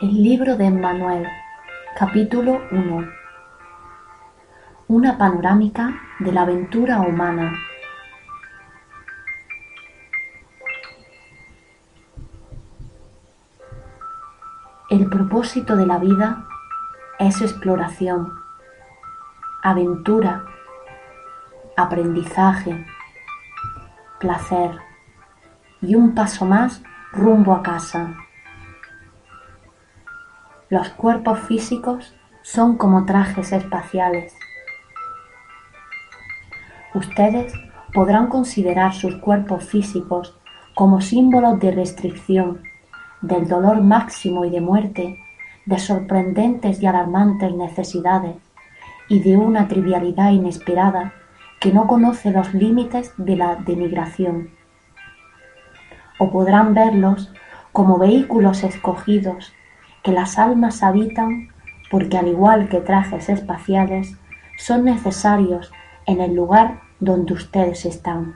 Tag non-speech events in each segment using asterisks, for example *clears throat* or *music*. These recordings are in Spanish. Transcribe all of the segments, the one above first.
El libro de Emmanuel, capítulo 1. Una panorámica de la aventura humana. El propósito de la vida es exploración, aventura, aprendizaje, placer y un paso más rumbo a casa. Los cuerpos físicos son como trajes espaciales. Ustedes podrán considerar sus cuerpos físicos como símbolos de restricción, del dolor máximo y de muerte, de sorprendentes y alarmantes necesidades y de una trivialidad inesperada que no conoce los límites de la denigración. O podrán verlos como vehículos escogidos que las almas habitan porque al igual que trajes espaciales son necesarios en el lugar donde ustedes están.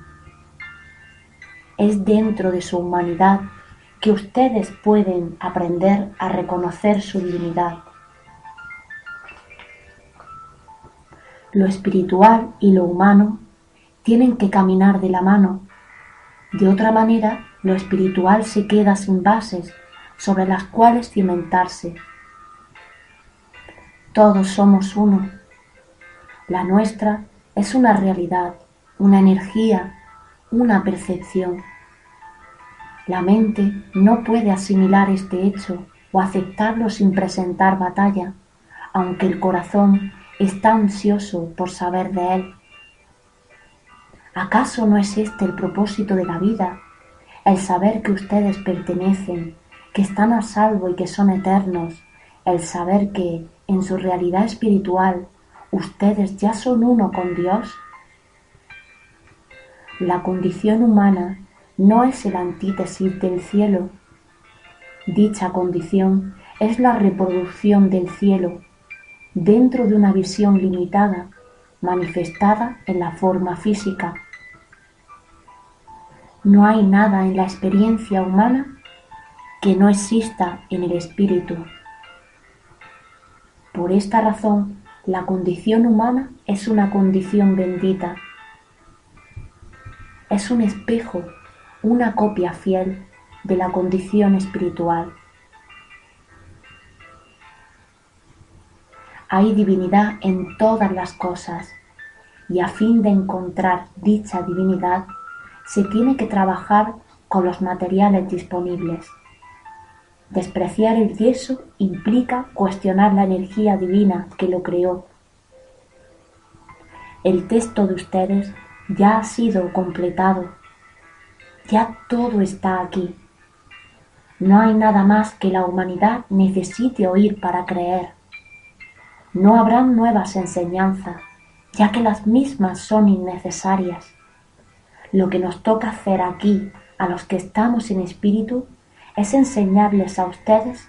Es dentro de su humanidad que ustedes pueden aprender a reconocer su divinidad. Lo espiritual y lo humano tienen que caminar de la mano. De otra manera, lo espiritual se queda sin bases sobre las cuales cimentarse. Todos somos uno. La nuestra es una realidad, una energía, una percepción. La mente no puede asimilar este hecho o aceptarlo sin presentar batalla, aunque el corazón está ansioso por saber de él. ¿Acaso no es este el propósito de la vida, el saber que ustedes pertenecen, que están a salvo y que son eternos, el saber que, en su realidad espiritual, ustedes ya son uno con Dios? La condición humana no es el antítesis del cielo. Dicha condición es la reproducción del cielo dentro de una visión limitada, manifestada en la forma física. No hay nada en la experiencia humana que no exista en el espíritu. Por esta razón, la condición humana es una condición bendita. Es un espejo, una copia fiel de la condición espiritual. Hay divinidad en todas las cosas y a fin de encontrar dicha divinidad se tiene que trabajar con los materiales disponibles. Despreciar el yeso implica cuestionar la energía divina que lo creó. El texto de ustedes ya ha sido completado. Ya todo está aquí. No hay nada más que la humanidad necesite oír para creer. No habrán nuevas enseñanzas, ya que las mismas son innecesarias. Lo que nos toca hacer aquí, a los que estamos en espíritu, es enseñarles a ustedes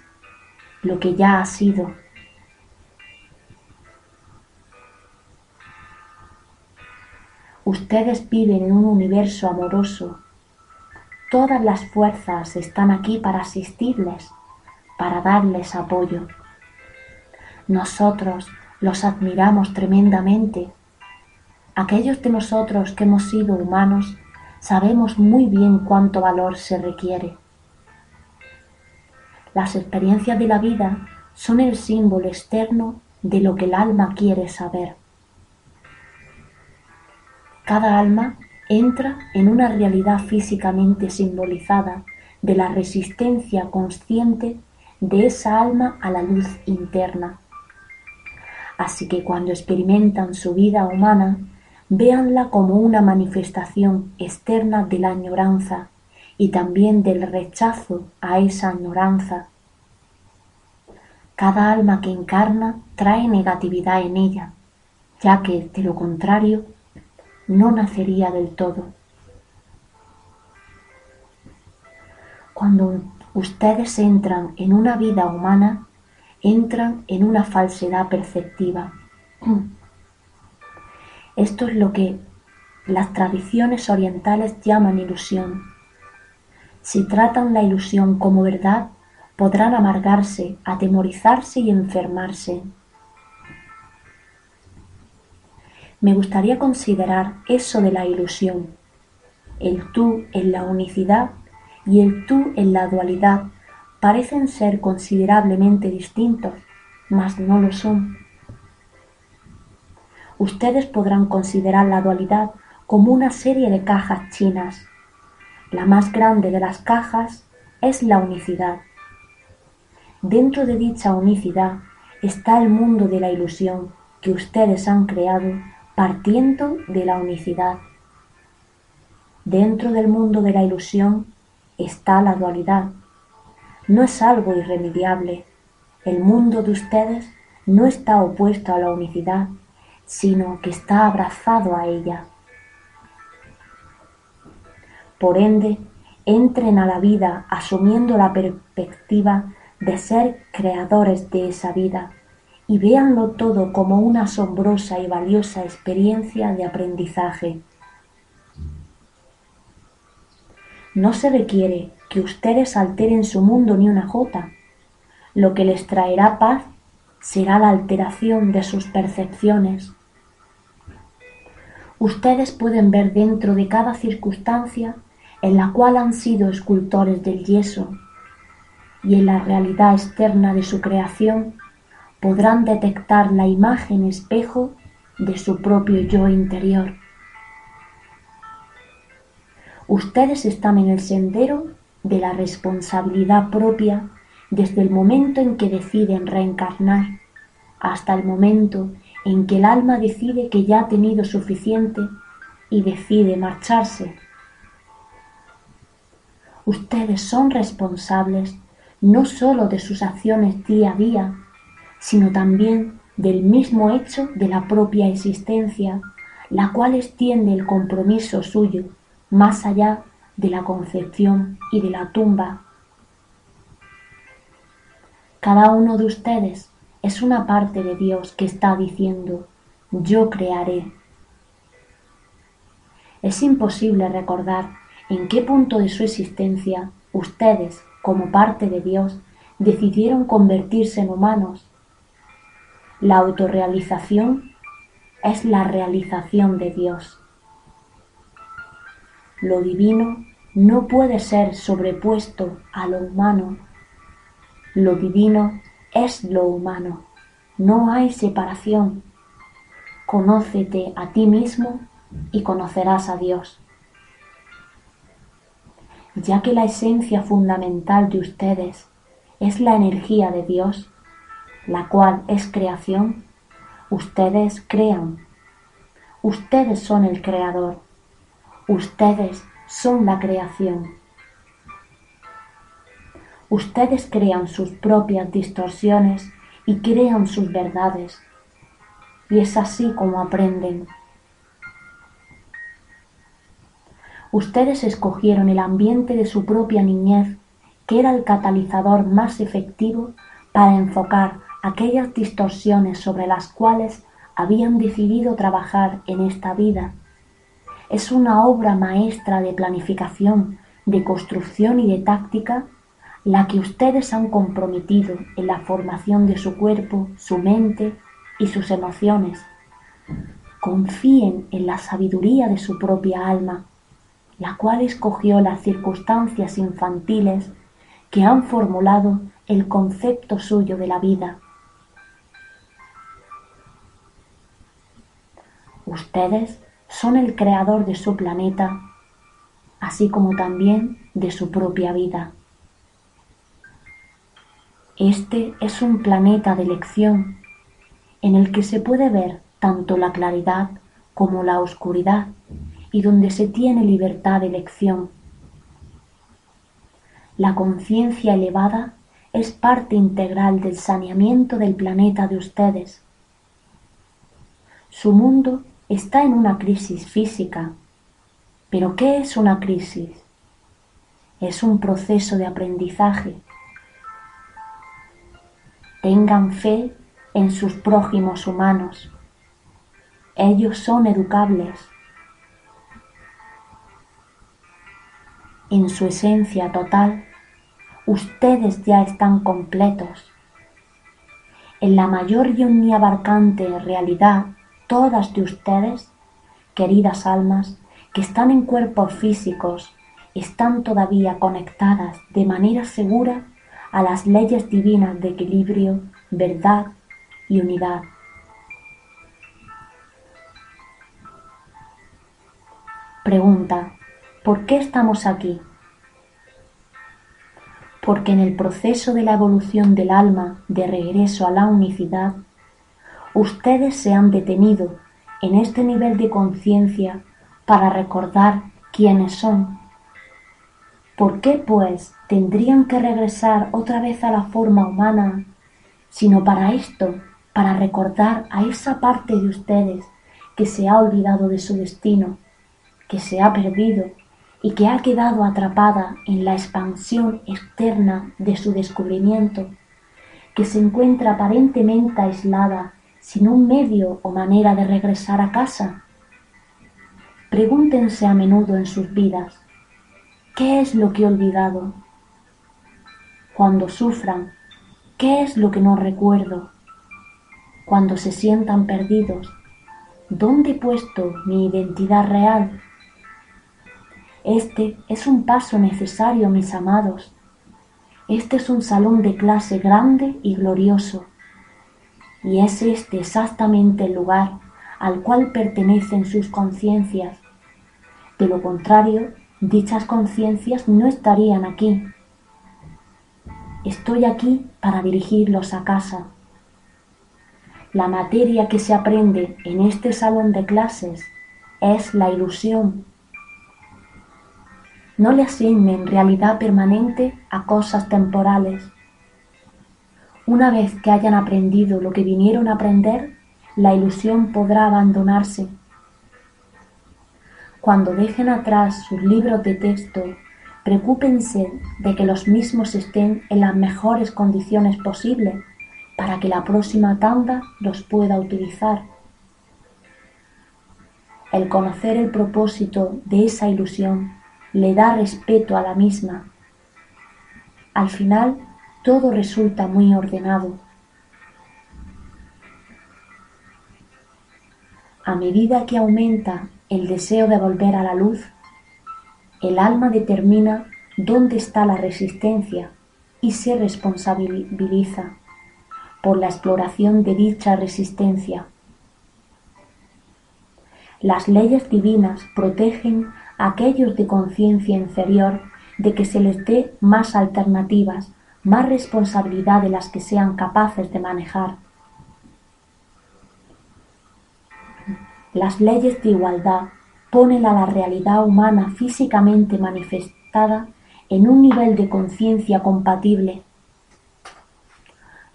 lo que ya ha sido. Ustedes viven en un universo amoroso. Todas las fuerzas están aquí para asistirles, para darles apoyo. Nosotros los admiramos tremendamente. Aquellos de nosotros que hemos sido humanos sabemos muy bien cuánto valor se requiere. Las experiencias de la vida son el símbolo externo de lo que el alma quiere saber. Cada alma entra en una realidad físicamente simbolizada de la resistencia consciente de esa alma a la luz interna. Así que cuando experimentan su vida humana, véanla como una manifestación externa de la añoranza y también del rechazo a esa añoranza Cada alma que encarna trae negatividad en ella, ya que, de lo contrario, no nacería del todo. Cuando ustedes entran en una vida humana, entran en una falsedad perceptiva. *clears throat* Esto es lo que las tradiciones orientales llaman ilusión. Si tratan la ilusión como verdad, podrán amargarse, atemorizarse y enfermarse. Me gustaría considerar eso de la ilusión, el tú en la unicidad y el tú en la dualidad parecen ser considerablemente distintos, mas no lo son. Ustedes podrán considerar la dualidad como una serie de cajas chinas. La más grande de las cajas es la unicidad. Dentro de dicha unicidad está el mundo de la ilusión que ustedes han creado partiendo de la unicidad. Dentro del mundo de la ilusión está la dualidad. No es algo irremediable. El mundo de ustedes no está opuesto a la unicidad, sino que está abrazado a ella. Por ende, entren a la vida asumiendo la perspectiva de ser creadores de esa vida y véanlo todo como una asombrosa y valiosa experiencia de aprendizaje. No se requiere que ustedes alteren su mundo ni una jota. Lo que les traerá paz será la alteración de sus percepciones. Ustedes pueden ver dentro de cada circunstancia en la cual han sido escultores del yeso y en la realidad externa de su creación podrán detectar la imagen espejo de su propio yo interior. Ustedes están en el sendero de la responsabilidad propia desde el momento en que deciden reencarnar hasta el momento en que el alma decide que ya ha tenido suficiente y decide marcharse. Ustedes son responsables no sólo de sus acciones día a día, sino también del mismo hecho de la propia existencia, la cual extiende el compromiso suyo más allá de la concepción y de la tumba. Cada uno de ustedes es una parte de Dios que está diciendo, yo crearé. Es imposible recordar en qué punto de su existencia ustedes, como parte de Dios, decidieron convertirse en humanos. La autorrealización es la realización de Dios. Lo divino no puede ser sobrepuesto a lo humano. Lo divino es lo humano. No hay separación. Conócete a ti mismo y conocerás a Dios. Ya que la esencia fundamental de ustedes es la energía de Dios, la cual es creación, ustedes crean. Ustedes son el creador. Ustedes son la creación. Ustedes crean sus propias distorsiones y crean sus verdades. Y es así como aprenden. Ustedes escogieron el ambiente de su propia niñez, que era el catalizador más efectivo para enfocar aquellas distorsiones sobre las cuales habían decidido trabajar en esta vida es una obra maestra de planificación, de construcción y de táctica la que ustedes han comprometido en la formación de su cuerpo, su mente y sus emociones. Confíen en la sabiduría de su propia alma, la cual escogió las circunstancias infantiles que han formulado el concepto suyo de la vida. Ustedes son el creador de su planeta, así como también de su propia vida. Este es un planeta de elección en el que se puede ver tanto la claridad como la oscuridad y donde se tiene libertad de elección. La conciencia elevada es parte integral del saneamiento del planeta de ustedes. Su mundo está en una crisis física. ¿Pero qué es una crisis? Es un proceso de aprendizaje. Tengan fe en sus prójimos humanos. Ellos son educables. En su esencia total, ustedes ya están completos. En la mayor y omniabarcante realidad, todas de ustedes, queridas almas, que están en cuerpos físicos, están todavía conectadas de manera segura a las leyes divinas de equilibrio, verdad y unidad. Pregunta, ¿por qué estamos aquí? Porque en el proceso de la evolución del alma de regreso a la unicidad, ustedes se han detenido en este nivel de conciencia para recordar quiénes son. ¿Por qué, pues, tendrían que regresar otra vez a la forma humana, sino para esto, para recordar a esa parte de ustedes que se ha olvidado de su destino, que se ha perdido y que ha quedado atrapada en la expansión externa de su descubrimiento, que se encuentra aparentemente aislada sin un medio o manera de regresar a casa? Pregúntense a menudo en sus vidas, ¿qué es lo que he olvidado? Cuando sufran, ¿qué es lo que no recuerdo? Cuando se sientan perdidos, ¿dónde he puesto mi identidad real? Este es un paso necesario, mis amados. Este es un salón de clase grande y glorioso. Y es este exactamente el lugar al cual pertenecen sus conciencias. De lo contrario, dichas conciencias no estarían aquí. Estoy aquí para dirigirlos a casa. La materia que se aprende en este salón de clases es la ilusión. No le asignen realidad permanente a cosas temporales. Una vez que hayan aprendido lo que vinieron a aprender, la ilusión podrá abandonarse. Cuando dejen atrás sus libros de texto, preocúpense de que los mismos estén en las mejores condiciones posibles para que la próxima tanda los pueda utilizar. El conocer el propósito de esa ilusión le da respeto a la misma. Al final, todo resulta muy ordenado. A medida que aumenta el deseo de volver a la luz, el alma determina dónde está la resistencia y se responsabiliza por la exploración de dicha resistencia. Las leyes divinas protegen aquellos de conciencia inferior de que se les dé más alternativas, más responsabilidad de las que sean capaces de manejar. Las leyes de igualdad ponen a la realidad humana físicamente manifestada en un nivel de conciencia compatible.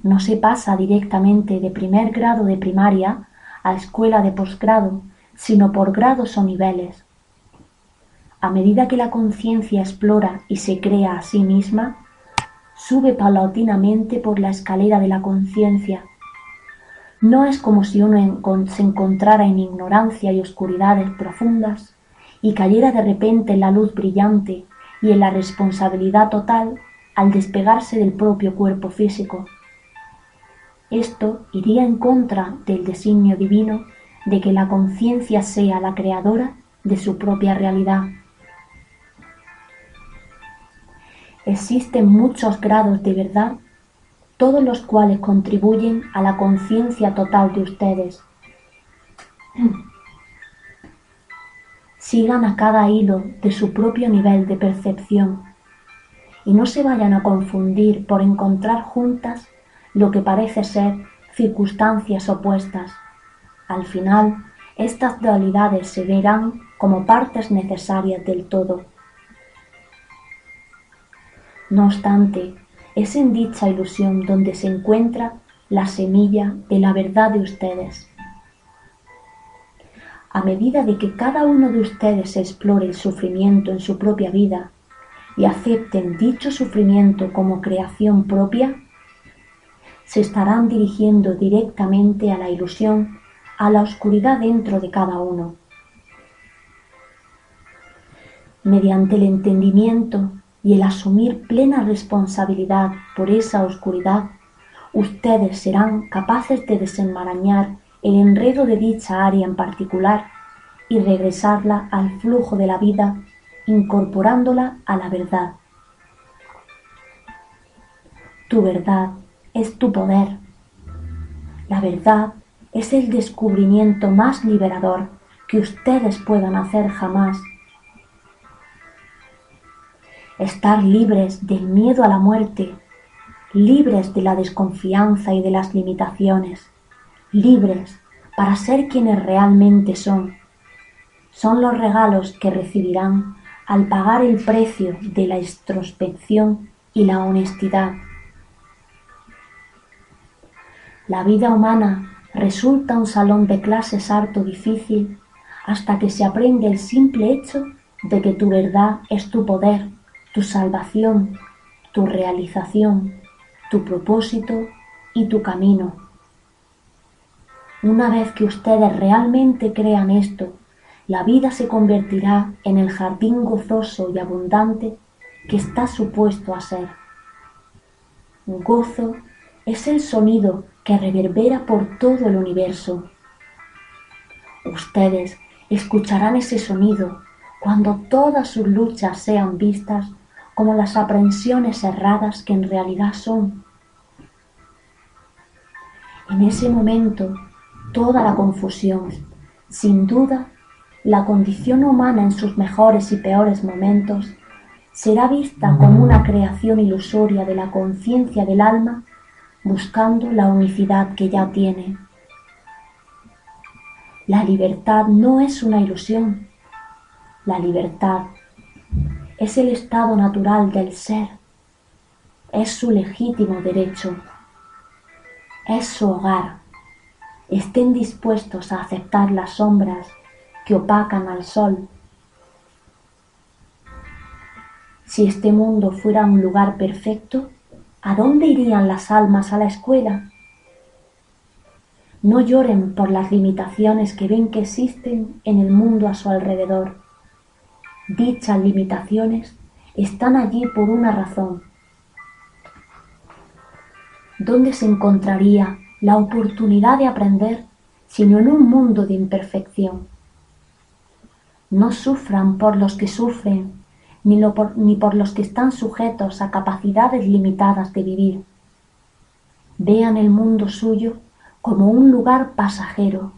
No se pasa directamente de primer grado de primaria a escuela de posgrado, sino por grados o niveles. A medida que la conciencia explora y se crea a sí misma, sube paulatinamente por la escalera de la conciencia no es como si uno se encontrara en ignorancia y oscuridades profundas y cayera de repente en la luz brillante y en la responsabilidad total al despegarse del propio cuerpo físico. Esto iría en contra del designio divino de que la conciencia sea la creadora de su propia realidad. Existen muchos grados de verdad todos los cuales contribuyen a la conciencia total de ustedes. *clears throat* Sigan a cada hilo de su propio nivel de percepción y no se vayan a confundir por encontrar juntas lo que parece ser circunstancias opuestas. Al final, estas dualidades se verán como partes necesarias del todo. No obstante, es en dicha ilusión donde se encuentra la semilla de la verdad de ustedes. A medida de que cada uno de ustedes explore el sufrimiento en su propia vida y acepten dicho sufrimiento como creación propia, se estarán dirigiendo directamente a la ilusión, a la oscuridad dentro de cada uno. Mediante el entendimiento y el asumir plena responsabilidad por esa oscuridad, ustedes serán capaces de desenmarañar el enredo de dicha área en particular y regresarla al flujo de la vida, incorporándola a la verdad. Tu verdad es tu poder. La verdad es el descubrimiento más liberador que ustedes puedan hacer jamás estar libres del miedo a la muerte, libres de la desconfianza y de las limitaciones, libres para ser quienes realmente son. Son los regalos que recibirán al pagar el precio de la introspección y la honestidad. La vida humana resulta un salón de clases harto difícil hasta que se aprende el simple hecho de que tu verdad es tu poder tu salvación, tu realización, tu propósito y tu camino. Una vez que ustedes realmente crean esto, la vida se convertirá en el jardín gozoso y abundante que está supuesto a ser. Gozo es el sonido que reverbera por todo el universo. Ustedes escucharán ese sonido cuando todas sus luchas sean vistas como las aprensiones erradas que en realidad son. En ese momento, toda la confusión, sin duda, la condición humana en sus mejores y peores momentos, será vista como una creación ilusoria de la conciencia del alma buscando la unicidad que ya tiene. La libertad no es una ilusión. La libertad es el estado natural del ser, es su legítimo derecho, es su hogar. Estén dispuestos a aceptar las sombras que opacan al sol. Si este mundo fuera un lugar perfecto, ¿a dónde irían las almas a la escuela? No lloren por las limitaciones que ven que existen en el mundo a su alrededor. Dichas limitaciones están allí por una razón. ¿Dónde se encontraría la oportunidad de aprender sino en un mundo de imperfección? No sufran por los que sufren, ni, por, por los que están sujetos a capacidades limitadas de vivir. Vean el mundo suyo como un lugar pasajero,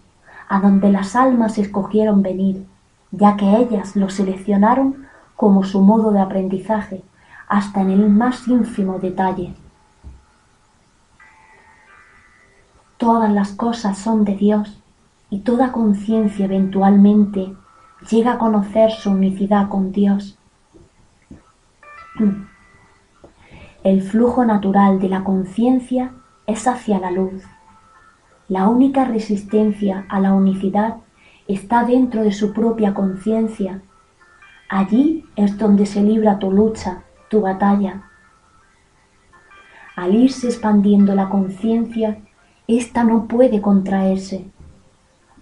a donde las almas escogieron venir ya que ellas lo seleccionaron como su modo de aprendizaje, hasta en el más ínfimo detalle. Todas las cosas son de Dios y toda conciencia eventualmente llega a conocer su unicidad con Dios. *clears throat* El flujo natural de la conciencia es hacia la luz. La única resistencia a la unicidad está dentro de su propia conciencia. Allí es donde se libra tu lucha, tu batalla. Al irse expandiendo la conciencia, ésta no puede contraerse.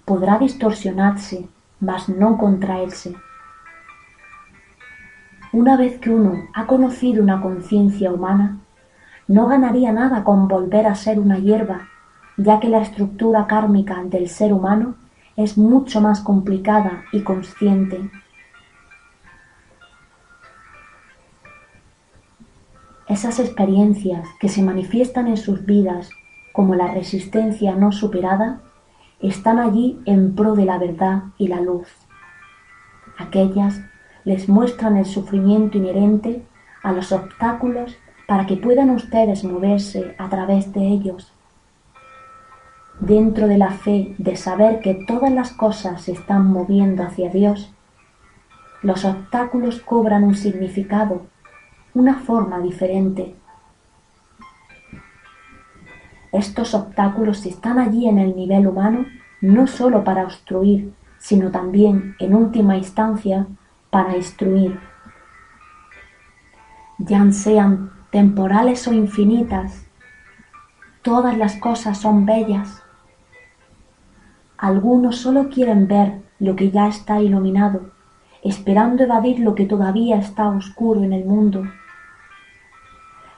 Podrá distorsionarse, mas no contraerse. Una vez que uno ha conocido una conciencia humana, no ganaría nada con volver a ser una hierba, ya que la estructura kármica del ser humano es mucho más complicada y consciente. Esas experiencias que se manifiestan en sus vidas como la resistencia no superada están allí en pro de la verdad y la luz. Aquellas les muestran el sufrimiento inherente a los obstáculos para que puedan ustedes moverse a través de ellos dentro de la fe de saber que todas las cosas se están moviendo hacia Dios, los obstáculos cobran un significado, una forma diferente. Estos obstáculos están allí en el nivel humano no sólo para obstruir, sino también, en última instancia, para instruir. Ya sean temporales o infinitas, todas las cosas son bellas. Algunos solo quieren ver lo que ya está iluminado, esperando evadir lo que todavía está oscuro en el mundo.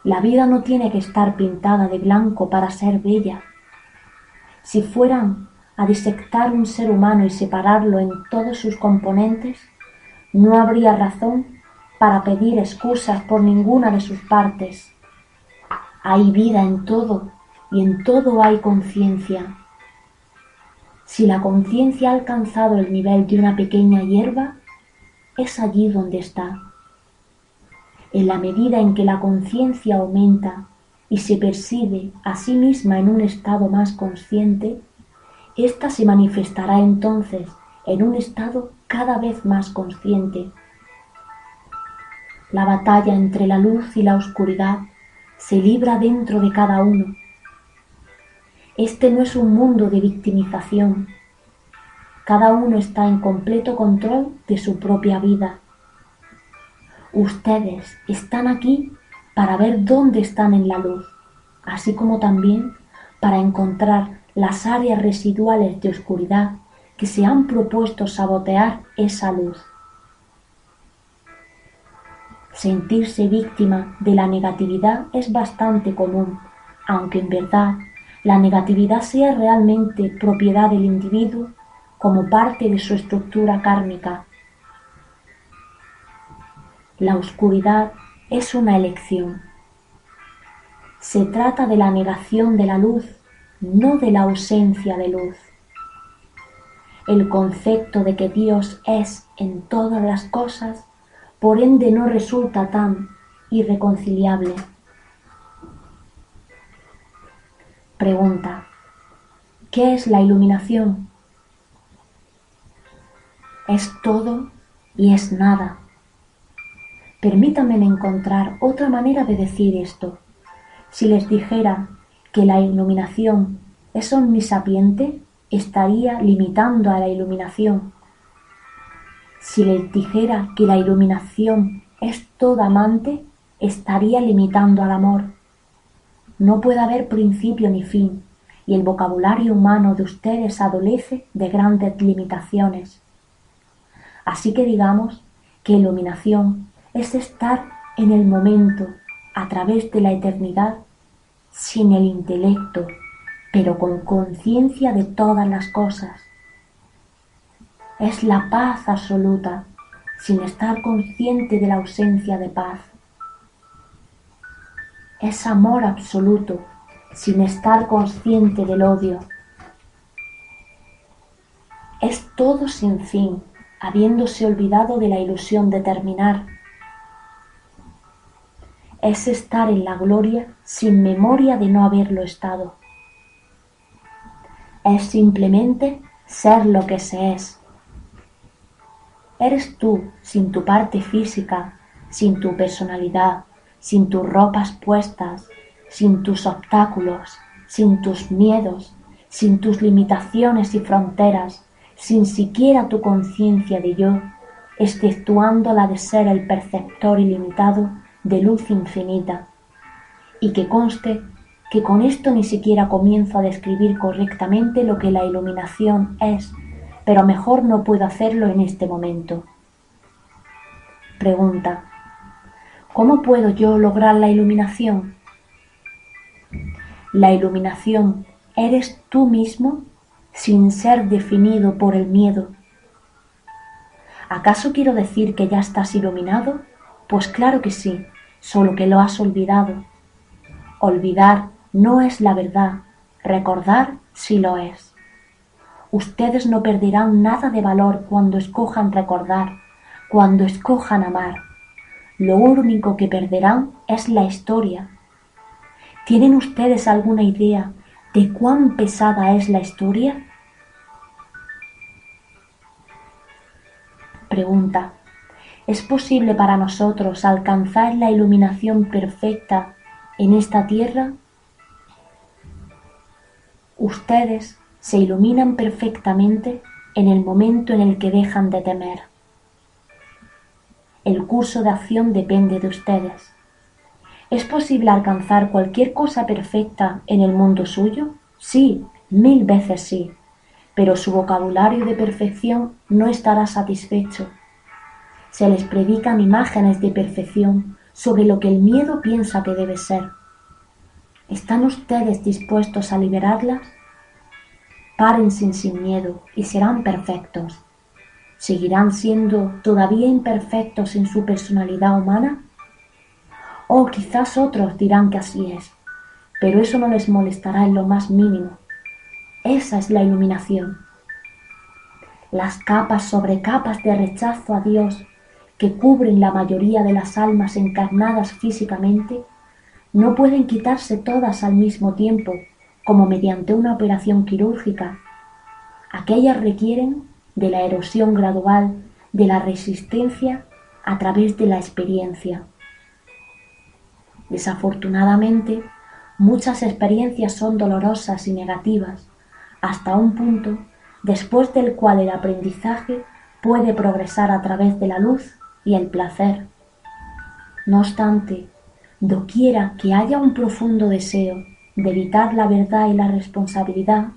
La vida no tiene que estar pintada de blanco para ser bella. Si fueran a disectar un ser humano y separarlo en todos sus componentes, no habría razón para pedir excusas por ninguna de sus partes. Hay vida en todo y en todo hay conciencia. Si la conciencia ha alcanzado el nivel de una pequeña hierba, es allí donde está. En la medida en que la conciencia aumenta y se percibe a sí misma en un estado más consciente, ésta se manifestará entonces en un estado cada vez más consciente. La batalla entre la luz y la oscuridad se libra dentro de cada uno. Este no es un mundo de victimización. Cada uno está en completo control de su propia vida. Ustedes están aquí para ver dónde están en la luz, así como también para encontrar las áreas residuales de oscuridad que se han propuesto sabotear esa luz. Sentirse víctima de la negatividad es bastante común, aunque en verdad la negatividad sea realmente propiedad del individuo como parte de su estructura kármica. La oscuridad es una elección. Se trata de la negación de la luz no de la ausencia de luz. El concepto de que Dios es en todas las cosas, por ende no resulta tan irreconciliable. Pregunta. ¿Qué es la iluminación? Es todo y es nada. Permítanme encontrar otra manera de decir esto. Si les dijera que la iluminación es omnisapiente, estaría limitando a la iluminación. Si les dijera que la iluminación es toda amante, estaría limitando al amor. No puede haber principio ni fin, y el vocabulario humano de ustedes adolece de grandes limitaciones. Así que digamos que iluminación es estar en el momento, a través de la eternidad, sin el intelecto, pero con conciencia de todas las cosas. Es la paz absoluta, sin estar consciente de la ausencia de paz. Es amor absoluto, sin estar consciente del odio. Es todo sin fin, habiéndose olvidado de la ilusión de terminar es estar en la gloria sin memoria de no haberlo estado. Es simplemente ser lo que se es. Eres tú sin tu parte física, sin tu personalidad, sin tus ropas puestas, sin tus obstáculos, sin tus miedos, sin tus limitaciones y fronteras, sin siquiera tu conciencia de yo, exceptuando la de ser el perceptor ilimitado de luz infinita, y que conste que con esto ni siquiera comienzo a describir correctamente lo que la iluminación es, pero mejor no puedo hacerlo en este momento. Pregunta. ¿Cómo puedo yo lograr la iluminación? La iluminación eres tú mismo sin ser definido por el miedo. ¿Acaso quiero decir que ya estás iluminado? Pues claro que sí, solo que lo has olvidado. Olvidar no es la verdad, recordar sí lo es. Ustedes no perderán nada de valor cuando escojan recordar, cuando escojan amar. Lo único que perderán es la historia. ¿Tienen ustedes alguna idea de cuán pesada es la historia? Pregunta. ¿Es posible para nosotros alcanzar la iluminación perfecta en esta tierra? ustedes se iluminan perfectamente en el momento en el que dejan de temer. El curso de acción depende de ustedes. ¿Es posible alcanzar cualquier cosa perfecta en el mundo suyo? Sí, mil veces sí, pero su vocabulario de perfección no estará satisfecho. Se les predican imágenes de perfección sobre lo que el miedo piensa que debe ser. ¿Están ustedes dispuestos a liberarlas? Párense sin miedo y serán perfectos. ¿Seguirán siendo todavía imperfectos en su personalidad humana? O quizás otros dirán que así es, pero eso no les molestará en lo más mínimo. Esa es la iluminación. Las capas sobre capas de rechazo a Dios que cubren la mayoría de las almas encarnadas físicamente no pueden quitarse todas al mismo tiempo como mediante una operación quirúrgica. Aquellas requieren de la erosión gradual de la resistencia a través de la experiencia. Desafortunadamente, muchas experiencias son dolorosas y negativas, hasta un punto después del cual el aprendizaje puede progresar a través de la luz y el placer. No obstante, doquiera que haya un profundo deseo de evitar la verdad y la responsabilidad,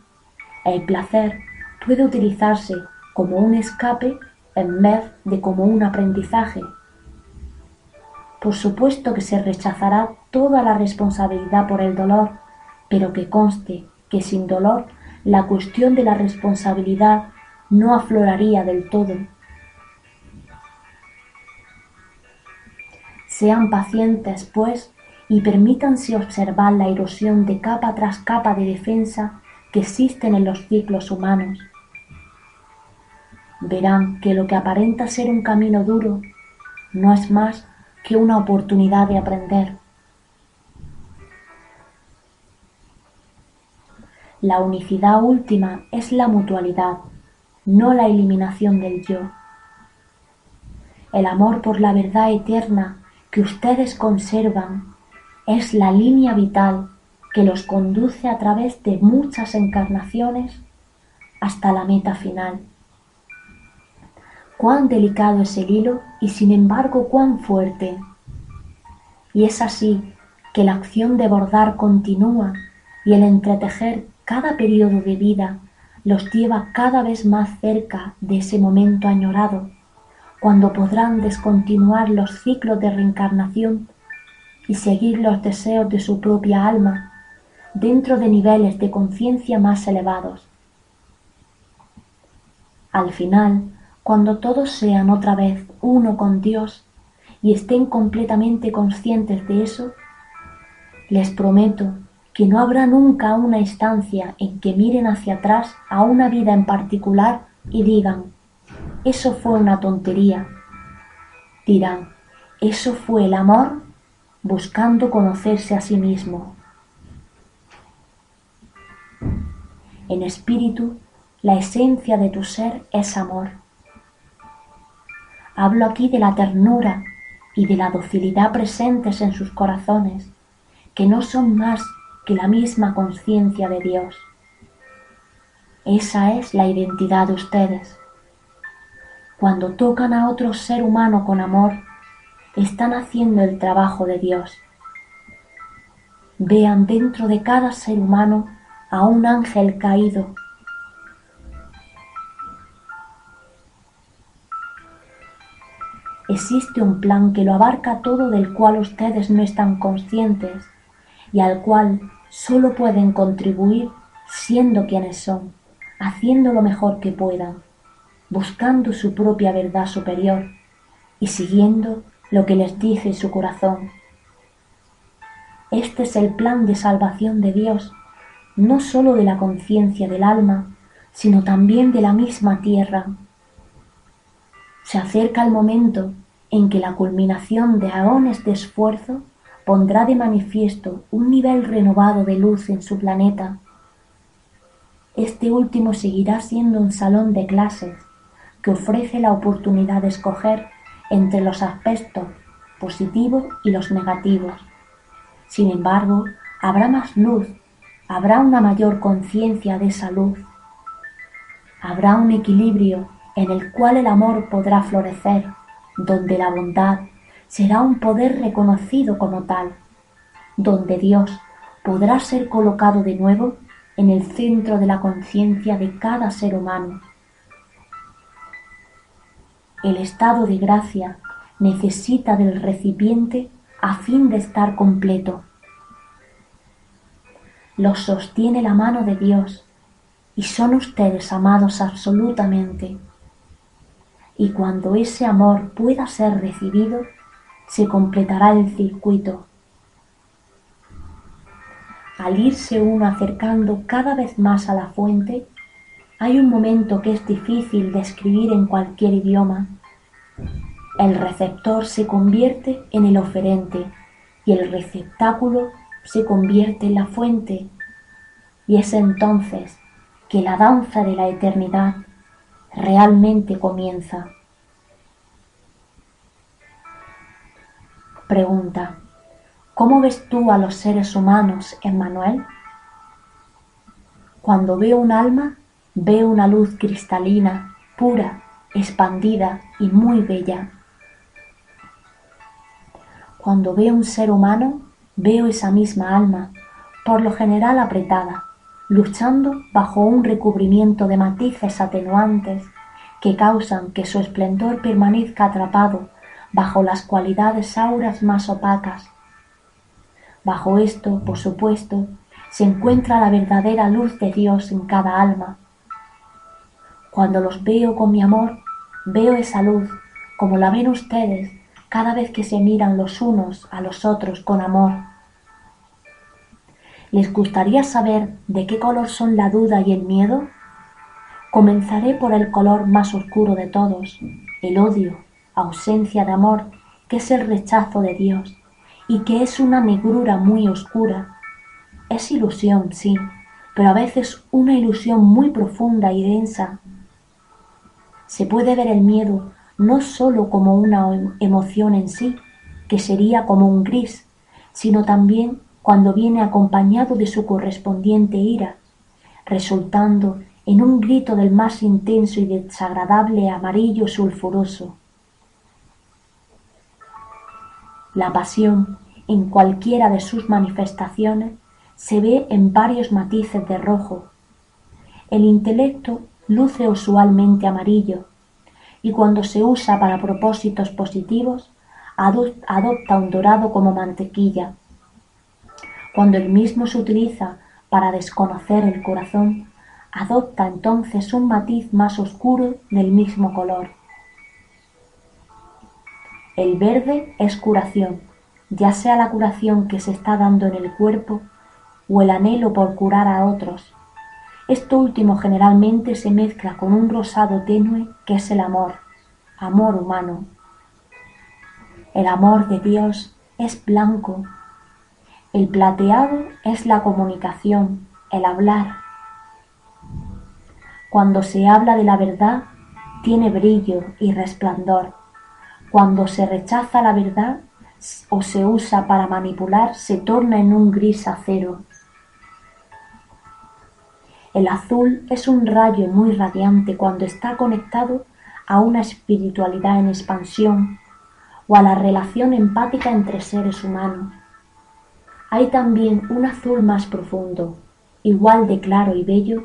el placer puede utilizarse como un escape en vez de como un aprendizaje. Por supuesto que se rechazará toda la responsabilidad por el dolor, pero que conste que sin dolor la cuestión de la responsabilidad no afloraría del todo. Sean pacientes, pues, y permítanse observar la erosión de capa tras capa de defensa que existen en los ciclos humanos. Verán que lo que aparenta ser un camino duro no es más que una oportunidad de aprender. La unicidad última es la mutualidad, no la eliminación del yo. El amor por la verdad eterna que ustedes conservan es la línea vital que los conduce a través de muchas encarnaciones hasta la meta final. Cuán delicado es el hilo y sin embargo cuán fuerte. Y es así que la acción de bordar continúa y el entretejer cada periodo de vida los lleva cada vez más cerca de ese momento añorado, cuando podrán descontinuar los ciclos de reencarnación y seguir los deseos de su propia alma dentro de niveles de conciencia más elevados. Al final, cuando todos sean otra vez uno con Dios y estén completamente conscientes de eso, les prometo que no habrá nunca una instancia en que miren hacia atrás a una vida en particular y digan, eso fue una tontería. Dirán, eso fue el amor buscando conocerse a sí mismo. En espíritu, la esencia de tu ser es amor. Hablo aquí de la ternura y de la docilidad presentes en sus corazones, que no son más que la misma conciencia de Dios. Esa es la identidad de ustedes. Cuando tocan a otro ser humano con amor, están haciendo el trabajo de Dios. Vean dentro de cada ser humano a un ángel caído. Existe un plan que lo abarca todo del cual ustedes no están conscientes y al cual solo pueden contribuir siendo quienes son, haciendo lo mejor que puedan, buscando su propia verdad superior y siguiendo lo que les dice su corazón. Este es el plan de salvación de Dios, no sólo de la conciencia del alma, sino también de la misma tierra. Se acerca el momento en que la culminación de aones de esfuerzo pondrá de manifiesto un nivel renovado de luz en su planeta. Este último seguirá siendo un salón de clases que ofrece la oportunidad de escoger entre los aspectos positivos y los negativos. Sin embargo, habrá más luz habrá una mayor conciencia de esa luz. Habrá un equilibrio en el cual el amor podrá florecer, donde la bondad será un poder reconocido como tal, donde Dios podrá ser colocado de nuevo en el centro de la conciencia de cada ser humano. El estado de gracia necesita del recipiente a fin de estar completo. Los sostiene la mano de Dios y son ustedes amados absolutamente. Y cuando ese amor pueda ser recibido, se completará el circuito. Al irse uno acercando cada vez más a la fuente, hay un momento que es difícil de escribir en cualquier idioma. El receptor se convierte en el oferente y el receptáculo se convierte en la fuente. Y es entonces que la danza de la eternidad realmente comienza. Pregunta. ¿Cómo ves tú a los seres humanos, Emmanuel? Cuando veo un alma, veo una luz cristalina, pura, expandida y muy bella. Cuando veo un ser humano, veo esa misma alma, por lo general apretada, luchando bajo un recubrimiento de matices atenuantes que causan que su esplendor permanezca atrapado bajo las cualidades auras más opacas. Bajo esto, por supuesto, se encuentra la verdadera luz de Dios en cada alma. Cuando los veo con mi amor, veo esa luz como la ven ustedes cada vez que se miran los unos a los otros con amor. ¿Les gustaría saber de qué color son la duda y el miedo? Comenzaré por el color más oscuro de todos, el odio ausencia de amor, que es el rechazo de Dios, y que es una negrura muy oscura. Es ilusión, sí, pero a veces una ilusión muy profunda y densa. Se puede ver el miedo no sólo como una emoción en sí, que sería como un gris, sino también cuando viene acompañado de su correspondiente ira, resultando en un grito del más intenso y desagradable amarillo sulfuroso. La pasión, en cualquiera de sus manifestaciones, se ve en varios matices de rojo. El intelecto luce usualmente amarillo y cuando se usa para propósitos positivos adopta un dorado como mantequilla. Cuando el mismo se utiliza para desconocer el corazón, adopta entonces un matiz más oscuro del mismo color. El verde es curación, ya sea la curación que se está dando en el cuerpo o el anhelo por curar a otros. Esto último generalmente se mezcla con un rosado tenue que es el amor, amor humano. El amor de Dios es blanco. El plateado es la comunicación, el hablar. Cuando se habla de la verdad, tiene brillo y resplandor cuando se rechaza la verdad o se usa para manipular, se torna en un gris acero. El azul es un rayo muy radiante cuando está conectado a una espiritualidad en expansión o a la relación empática entre seres humanos. Hay también un azul más profundo, igual de claro y bello,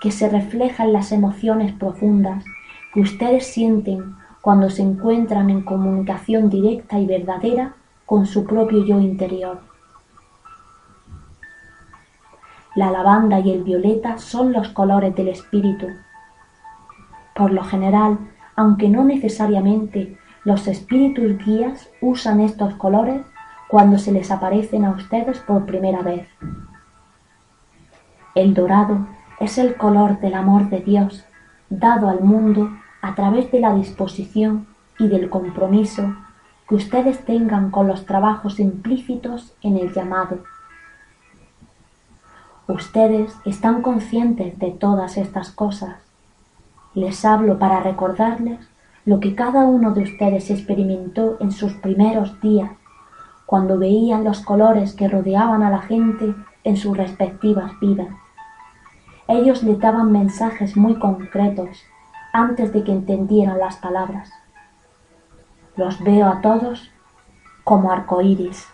que se refleja en las emociones profundas que ustedes sienten cuando se encuentran en comunicación directa y verdadera con su propio yo interior. La lavanda y el violeta son los colores del espíritu. Por lo general, aunque no necesariamente, los espíritus guías usan estos colores cuando se les aparecen a ustedes por primera vez. El dorado es el color del amor de Dios, dado al mundo a través de la disposición y del compromiso que ustedes tengan con los trabajos implícitos en el llamado. Ustedes están conscientes de todas estas cosas. Les hablo para recordarles lo que cada uno de ustedes experimentó en sus primeros días, cuando veían los colores que rodeaban a la gente en sus respectivas vidas. Ellos le daban mensajes muy concretos antes de que entendieran las palabras. Los veo a todos como arcoíris.